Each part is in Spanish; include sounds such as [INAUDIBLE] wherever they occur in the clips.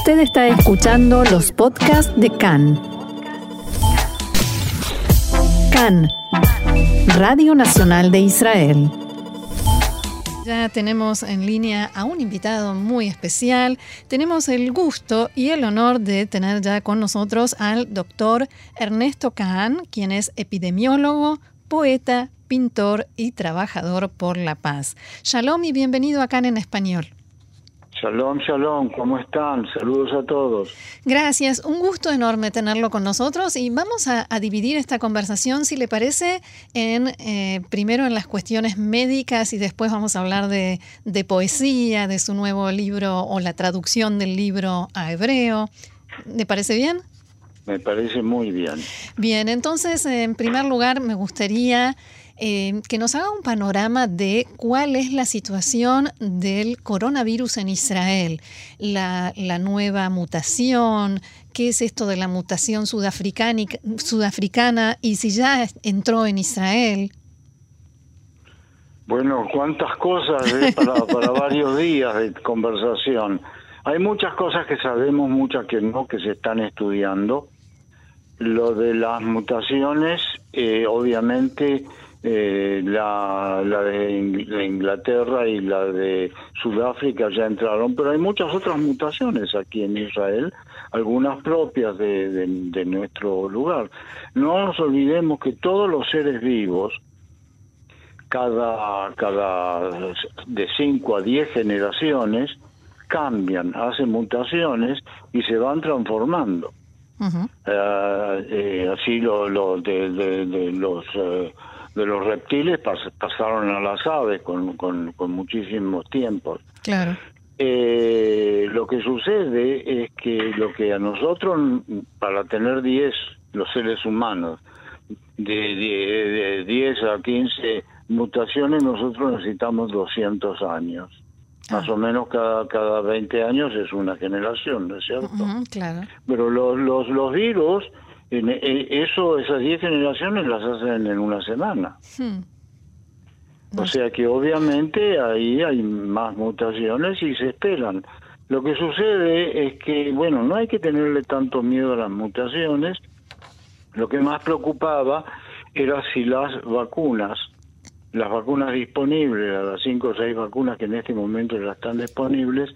Usted está escuchando los podcasts de CAN. CAN, Radio Nacional de Israel. Ya tenemos en línea a un invitado muy especial. Tenemos el gusto y el honor de tener ya con nosotros al doctor Ernesto Kahn, quien es epidemiólogo, poeta, pintor y trabajador por la paz. Shalom y bienvenido a CAN en español. Shalom, shalom, ¿cómo están? Saludos a todos. Gracias, un gusto enorme tenerlo con nosotros y vamos a, dividir esta conversación, si le parece, en eh, primero en las cuestiones médicas y después vamos a hablar de, de poesía, de su nuevo libro o la traducción del libro a hebreo. ¿Le parece bien? Me parece muy bien. Bien, entonces, en primer lugar, me gustaría eh, que nos haga un panorama de cuál es la situación del coronavirus en Israel, la, nueva mutación, qué es esto de la mutación sudafricana y si ya entró en Israel. Bueno, cuántas cosas eh, [LAUGHS] para, para varios días de conversación. Hay muchas cosas que sabemos, muchas que no, que se están estudiando. Lo de las mutaciones, eh, obviamente, eh, la, la de Inglaterra y la de Sudáfrica ya entraron, pero hay muchas otras mutaciones aquí en Israel, algunas propias de, de, nuestro lugar. No nos olvidemos que todos los seres vivos, cada, cada de 5 a 10 generaciones, cambian, hacen mutaciones y se van transformando. Eh, eh, así lo, lo de, de, los de los reptiles pasaron a las aves con, con, muchísimos tiempos. Claro. Eh, lo que sucede es que lo que a nosotros, para tener 10, los seres humanos, de, 10 a 15 mutaciones, nosotros necesitamos 200 años. Más ah. o menos cada, cada 20 años es una generación, ¿no es cierto? claro. Pero los, los, los virus eso, esas 10 generaciones las hacen en una semana. Hmm. O sea que obviamente ahí hay más mutaciones y se esperan. Lo que sucede es que, bueno, no hay que tenerle tanto miedo a las mutaciones. Lo que más preocupaba era si las vacunas, las vacunas disponibles, las 5 o 6 vacunas que en este momento ya están disponibles,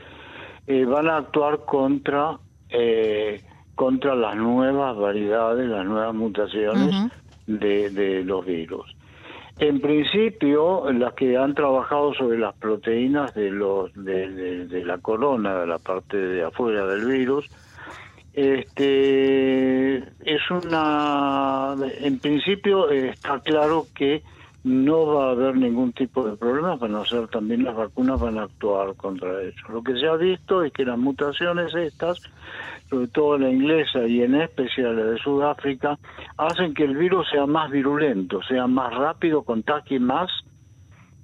eh, van a actuar contra eh, contra las nuevas variedades, las nuevas mutaciones de, los virus. En principio, las que han trabajado sobre las proteínas de los de, la corona, de la parte de afuera del virus, este es una en principio está claro que no va a haber ningún tipo de problema, van a ser también las vacunas van a actuar contra eso. Lo que se ha visto es que las mutaciones estas sobre todo la inglesa y en especial la de Sudáfrica, hacen que el virus sea más virulento, sea más rápido, contagie más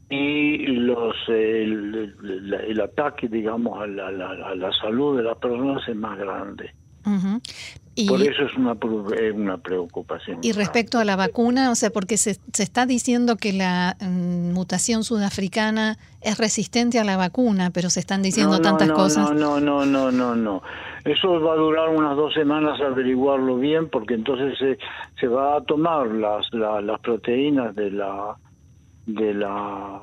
y los el, ataque, digamos, a la, salud de la persona es más grande. Por eso es una, una preocupación. Y respecto a la vacuna, o sea, porque se, se está diciendo que la mm, mutación sudafricana es resistente a la vacuna, pero se están diciendo tantas cosas. No, no, no, no, no. Eso va a durar unas dos semanas averiguarlo bien, porque entonces se, se va a tomar las, las proteínas de la de la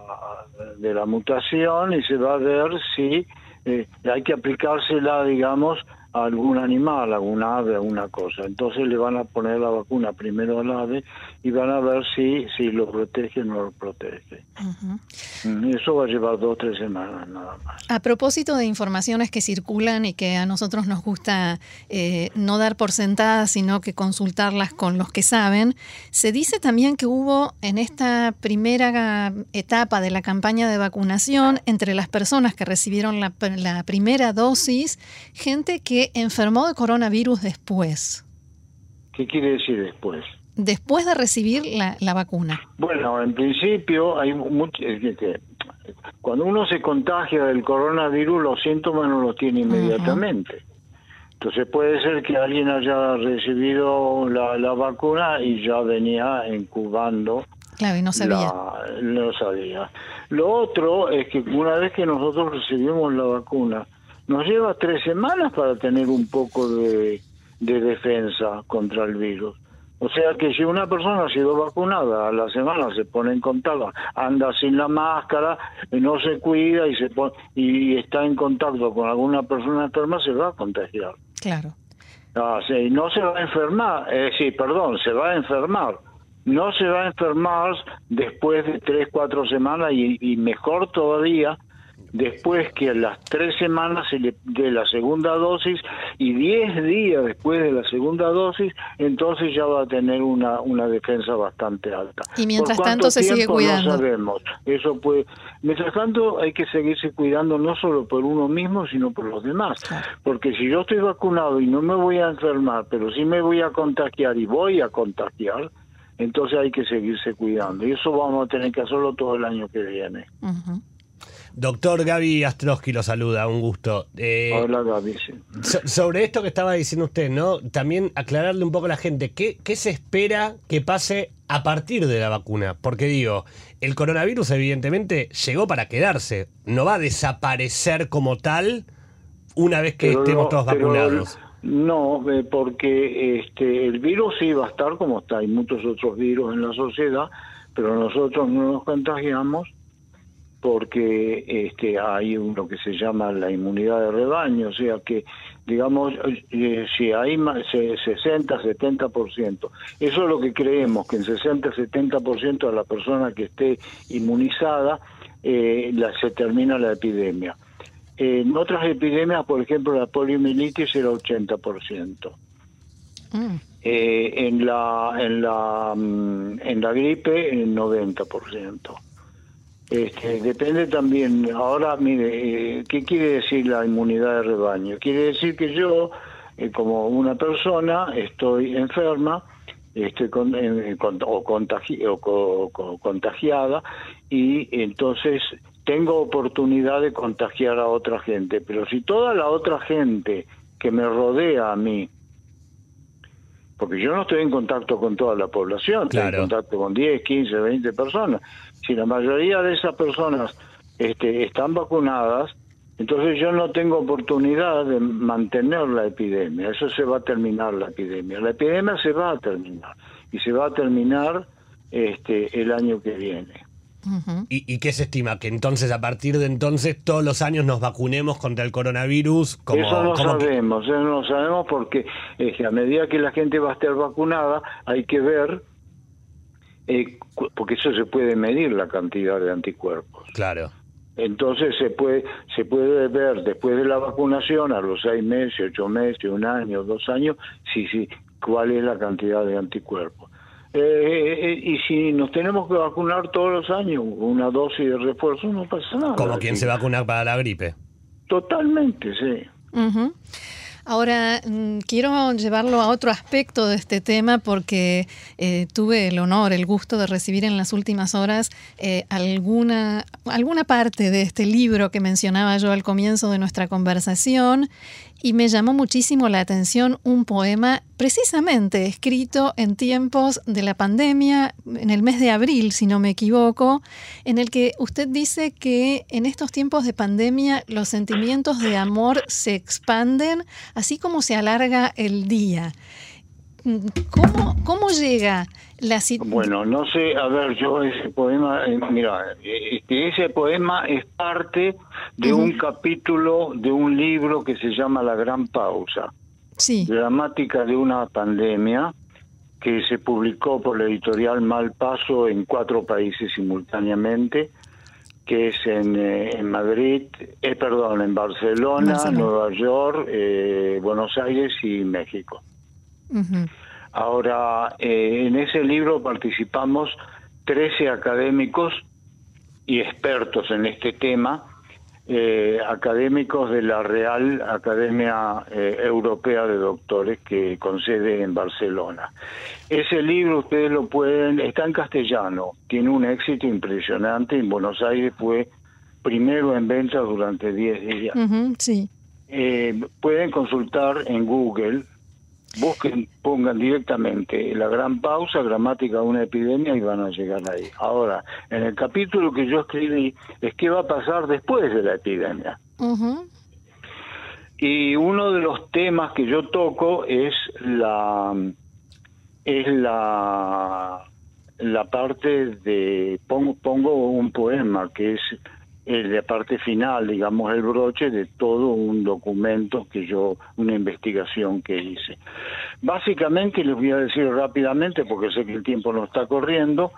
de la mutación y se va a ver si eh, hay que aplicársela, digamos, algún animal, algún ave, alguna cosa. Entonces le van a poner la vacuna primero al ave y van a ver si, si lo protege o no lo protege. Mm, eso va a llevar dos o tres semanas nada más. A propósito de informaciones que circulan y que a nosotros nos gusta eh, no dar por sentadas, sino que consultarlas con los que saben, se dice también que hubo en esta primera etapa de la campaña de vacunación entre las personas que recibieron la, la primera dosis, gente que enfermó de coronavirus después. ¿Qué quiere decir después? Después de recibir la, vacuna. Bueno, en principio hay mucho, cuando uno se contagia del coronavirus los síntomas no los tiene inmediatamente. Entonces puede ser que alguien haya recibido la, vacuna y ya venía incubando. Claro, y no sabía. no sabía. Lo otro es que una vez que nosotros recibimos la vacuna, nos lleva tres semanas para tener un poco de, defensa contra el virus. O sea que si una persona ha sido vacunada, a la semana se pone en contacto, anda sin la máscara, no se cuida y se pone, y está en contacto con alguna persona enferma, se va a contagiar. Claro. Ah, sí, no se va a enfermar, eh, sí, perdón, se va a enfermar. No se va a enfermar después de tres, cuatro semanas y mejor todavía después que a las tres semanas de la segunda dosis y diez días después de la segunda dosis, entonces ya va a tener una, una defensa bastante alta. Y mientras tanto se sigue cuidando. No sabemos. Eso puede. Mientras tanto hay que seguirse cuidando no solo por uno mismo, sino por los demás. Porque si yo estoy vacunado y no me voy a enfermar, pero sí me voy a contagiar y voy a contagiar, entonces hay que seguirse cuidando. Y eso vamos a tener que hacerlo todo el año que viene. Doctor Gaby Astrosky lo saluda, un gusto. Eh, Hola Gaby. sobre esto que estaba diciendo usted, ¿no? También aclararle un poco a la gente, ¿qué, ¿qué se espera que pase a partir de la vacuna? Porque digo, el coronavirus evidentemente llegó para quedarse, no va a desaparecer como tal una vez que estemos todos vacunados. No, eh, porque este, el virus sí va a estar como está, hay muchos otros virus en la sociedad, pero nosotros no nos contagiamos porque este, hay lo que se llama la inmunidad de rebaño, o sea que, digamos, eh, si hay más, 60, 70%, eso es lo que creemos, que en 60, 70% de la persona que esté inmunizada eh, la, se termina la epidemia. En otras epidemias, por ejemplo, la poliomielitis era 80%. Mm. Eh, en la en la mm, en la gripe el 90%. Este, depende también, ahora mire, eh, ¿qué quiere decir la inmunidad de rebaño? Quiere decir que yo, eh, como una persona, estoy enferma, estoy con, eh, o, o, contagiada y entonces tengo oportunidad de contagiar a otra gente, pero si toda la otra gente que me rodea a mí, porque yo no estoy en contacto con toda la población, estoy en contacto con 10, 15, 20 personas, si la mayoría de esas personas este, están vacunadas, entonces yo no tengo oportunidad de mantener la epidemia. Eso se va a terminar la epidemia. La epidemia se va a terminar y se va a terminar este, el año que viene. ¿Y, qué se estima? ¿Que entonces a partir de entonces todos los años nos vacunemos contra el coronavirus? Como, eso no sabemos, eso no sabemos porque a medida que la gente va a estar vacunada hay que ver eh, porque eso se puede medir la cantidad de anticuerpos. Claro. Entonces se puede se puede ver después de la vacunación a los seis meses, ocho meses, un año, dos años, sí, sí, cuál es la cantidad de anticuerpos. Eh, eh, y si nos tenemos que vacunar todos los años, una dosis de refuerzo, no pasa nada. Como quien se vacuna para la gripe. Totalmente, sí. Ahora, mm, quiero llevarlo a otro aspecto de este tema porque eh, tuve el honor, el gusto de recibir en las últimas horas eh, alguna, alguna parte de este libro que mencionaba yo al comienzo de nuestra conversación y me llamó muchísimo la atención un poema precisamente escrito en tiempos de la pandemia, en el mes de abril, si no me equivoco, en el que usted dice que en estos tiempos de pandemia los sentimientos de amor se expanden, así como se alarga el día. ¿Cómo, llega la situación? Bueno, no sé, a ver, yo ese poema, eh, mira, este, ese poema es parte de un capítulo de un libro que se llama La Gran Pausa. Sí. Dramática de una pandemia que se publicó por la editorial Malpaso en cuatro países simultáneamente, que es en, eh, Madrid, eh, perdón, en Barcelona, Nueva York, Buenos Aires y México. Ahora, eh, en ese libro participamos 13 académicos y expertos en este tema, eh, académicos de la Real Academia eh, Europea de Doctores que concede en Barcelona. Ese libro ustedes lo pueden, está en castellano, tiene un éxito impresionante, en Buenos Aires fue primero en venta durante 10 días. sí. pueden consultar en Google busquen, pongan directamente la gran pausa, gramática de una epidemia y van a llegar ahí. Ahora, en el capítulo que yo escribí es qué va a pasar después de la epidemia. Y uno de los temas que yo toco es la es la la parte de pongo pongo un poema que es la parte final, digamos, el broche de todo un documento que yo, una investigación que hice. Básicamente, les voy a decir rápidamente, porque sé que el tiempo no está corriendo,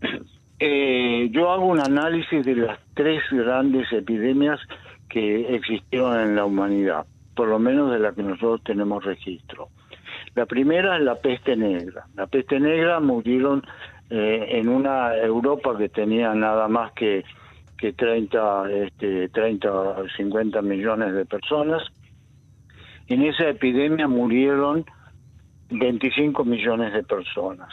[CLEARS THROAT] eh, yo hago un análisis de las tres grandes epidemias que existieron en la humanidad, por lo menos de las que nosotros tenemos registro. La primera es la peste negra. La peste negra murieron eh, en una Europa que tenía nada más que que 30, este, 30 50 millones de personas. En esa epidemia murieron 25 millones de personas.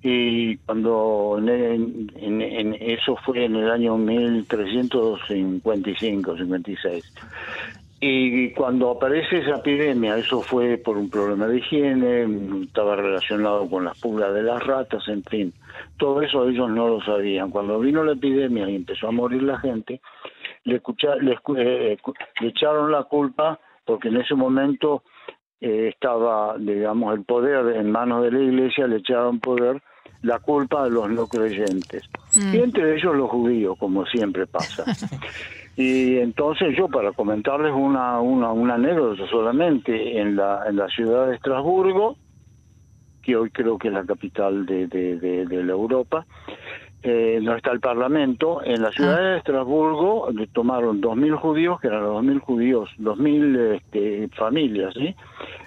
Y cuando eso fue en el año 1355, 56. Y cuando aparece esa epidemia, eso fue por un problema de higiene, estaba relacionado con las pulgas de las ratas, en fin. Todo eso ellos no lo sabían. Cuando vino la epidemia y empezó a morir la gente, le, eh, le, echaron la culpa porque en ese momento eh, estaba, digamos, el poder en manos de la iglesia, le echaron poder la culpa a los no creyentes. Mm. Y entre ellos los judíos, como siempre pasa. [LAUGHS] Y entonces yo, para comentarles una, una, una anécdota solamente, en la, en la ciudad de Estrasburgo, que hoy creo que es la capital de, de, la Europa, eh, no está el Parlamento, en la ciudad ah. de Estrasburgo tomaron 2.000 judíos, que eran los 2.000 judíos, 2.000 este, familias ¿sí?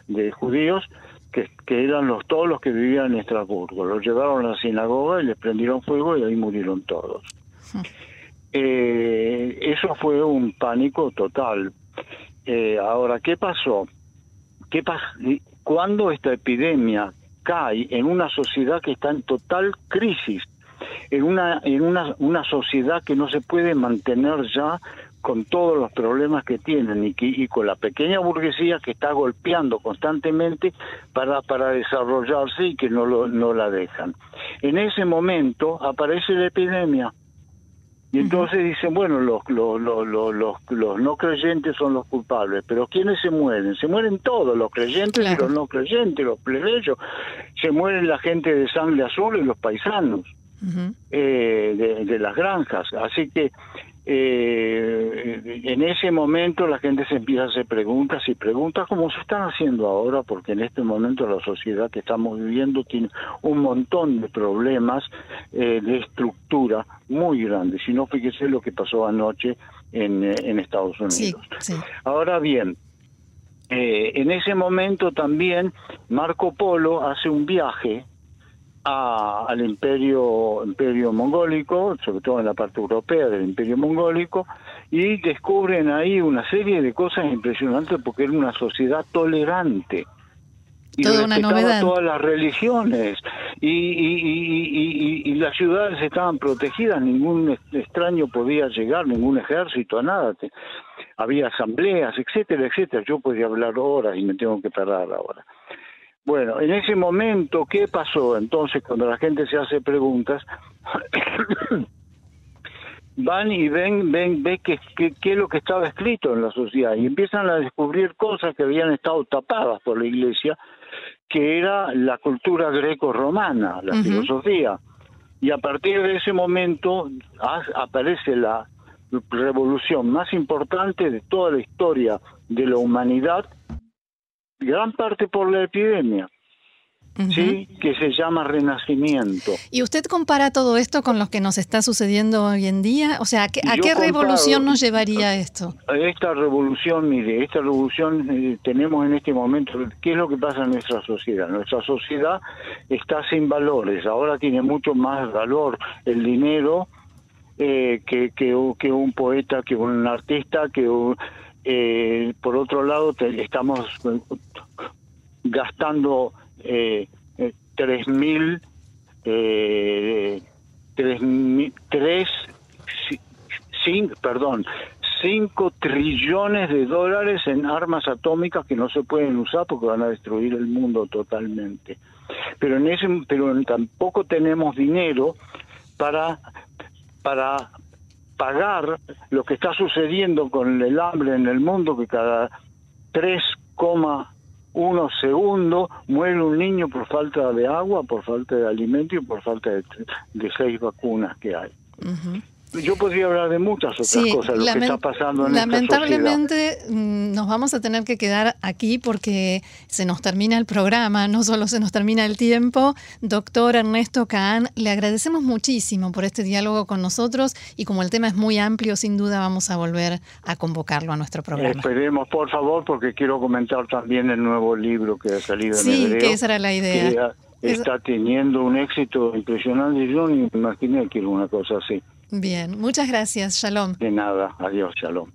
de judíos, que, que, eran los todos los que vivían en Estrasburgo. Los llevaron a la sinagoga y les prendieron fuego y ahí murieron todos. Hmm eh, eso fue un pánico total. Eh, ahora, ¿qué pasó? ¿Qué Cuando esta epidemia cae en una sociedad que está en total crisis, en una, en una, una sociedad que no se puede mantener ya con todos los problemas que tienen y, con la pequeña burguesía que está golpeando constantemente para, para desarrollarse y que no, lo, no la dejan. En ese momento aparece la epidemia y entonces dicen, bueno, los, los, los, los, los no creyentes son los culpables, pero ¿quiénes se mueren? Se mueren todos, los creyentes y los no creyentes, los plebeyos. Se mueren la gente de sangre azul y los paisanos eh, de, de, las granjas. Así que eh, en ese momento la gente se empieza a hacer preguntas y preguntas como se están haciendo ahora, porque en este momento la sociedad que estamos viviendo tiene un montón de problemas eh, de estructura muy grandes. Si no, fíjese lo que pasó anoche en, eh, en Estados Unidos. Ahora bien, eh, en ese momento también Marco Polo hace un viaje al imperio imperio mongólico, sobre todo en la parte europea del imperio mongólico, y descubren ahí una serie de cosas impresionantes porque era una sociedad tolerante. Y Toda una novedad. todas las religiones y, y, y, las ciudades estaban protegidas, ningún extraño podía llegar, ningún ejército, nada. Había asambleas, etcétera, etcétera. Yo podía hablar horas y me tengo que parar ahora. Bueno, en ese momento, ¿qué pasó? Entonces, cuando la gente se hace preguntas, [COUGHS] van y ven, ven, ve qué es lo que estaba escrito en la sociedad y empiezan a descubrir cosas que habían estado tapadas por la iglesia, que era la cultura greco-romana, la filosofía. Y a partir de ese momento aparece la revolución más importante de toda la historia de la humanidad, gran parte por la epidemia. ¿sí? que se llama renacimiento. ¿Y usted compara todo esto con lo que nos está sucediendo hoy en día? O sea, ¿a qué, revolución nos llevaría esto? Esta revolución, mire, esta revolución eh, tenemos en este momento, ¿qué es lo que pasa en nuestra sociedad? Nuestra sociedad está sin valores, ahora tiene mucho más valor el dinero eh, que, que, que un poeta, que un artista, que un eh, por otro lado, estamos eh, gastando eh, tres mil, eh, tres, tres perdón, 5 trillones de dólares en armas atómicas que no se pueden usar porque van a destruir el mundo totalmente. Pero en ese pero tampoco tenemos dinero para para pagar lo que está sucediendo con el hambre en el mundo, que cada 3,1 segundos muere un niño por falta de agua, por falta de alimento y por falta de, de seis vacunas que hay. Yo podría hablar de muchas otras cosas, lo que está pasando en Lamentablemente mm, nos vamos a tener que quedar aquí porque se nos termina el programa, no solo se nos termina el tiempo. Doctor Ernesto Caán, le agradecemos muchísimo por este diálogo con nosotros y como el tema es muy amplio, sin duda vamos a volver a convocarlo a nuestro programa. Esperemos, por favor, porque quiero comentar también el nuevo libro que ha salido en Sí, que esa era la idea. está teniendo un éxito impresionante. Yo me imaginé que era una cosa así. Bien, muchas gracias. Shalom. De nada. Adiós. Shalom.